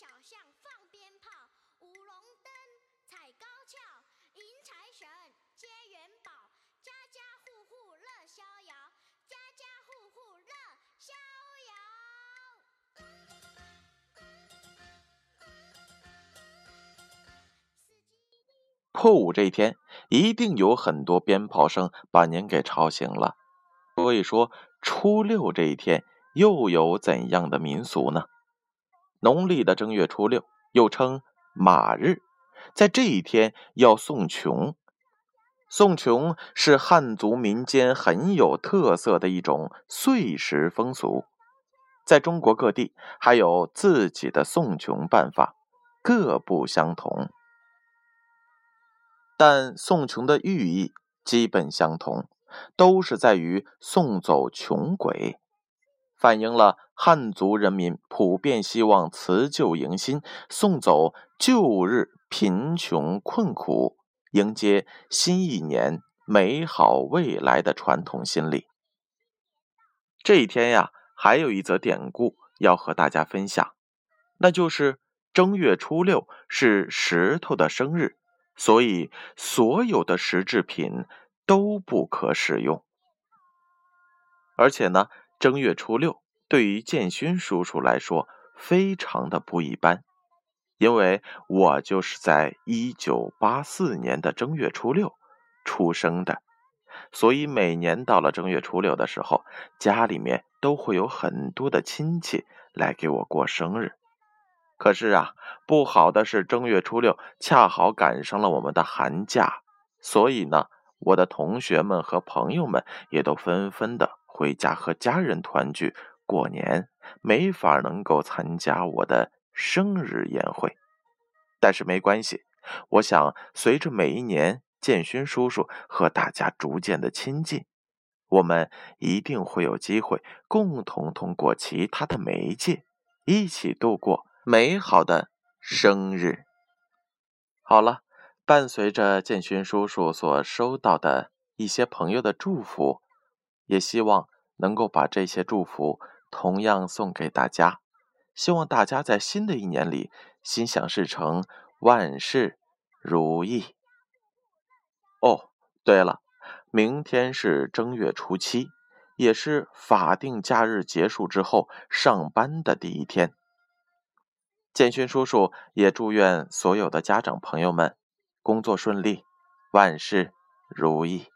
小巷放鞭炮，舞龙灯，踩高跷，迎财神，接元宝，家家户户乐逍遥，家家户户乐逍遥。破五这一天，一定有很多鞭炮声把您给吵醒了。所以说，初六这一天又有怎样的民俗呢？农历的正月初六，又称马日，在这一天要送穷。送穷是汉族民间很有特色的一种岁时风俗，在中国各地还有自己的送穷办法，各不相同，但送穷的寓意基本相同，都是在于送走穷鬼。反映了汉族人民普遍希望辞旧迎新，送走旧日贫穷困苦，迎接新一年美好未来的传统心理。这一天呀，还有一则典故要和大家分享，那就是正月初六是石头的生日，所以所有的石制品都不可使用，而且呢。正月初六对于建勋叔叔来说非常的不一般，因为我就是在一九八四年的正月初六出生的，所以每年到了正月初六的时候，家里面都会有很多的亲戚来给我过生日。可是啊，不好的是正月初六恰好赶上了我们的寒假，所以呢，我的同学们和朋友们也都纷纷的。回家和家人团聚过年，没法能够参加我的生日宴会，但是没关系，我想随着每一年建勋叔叔和大家逐渐的亲近，我们一定会有机会共同通过其他的媒介一起度过美好的生日。好了，伴随着建勋叔叔所收到的一些朋友的祝福。也希望能够把这些祝福同样送给大家，希望大家在新的一年里心想事成，万事如意。哦，对了，明天是正月初七，也是法定假日结束之后上班的第一天。建勋叔叔也祝愿所有的家长朋友们工作顺利，万事如意。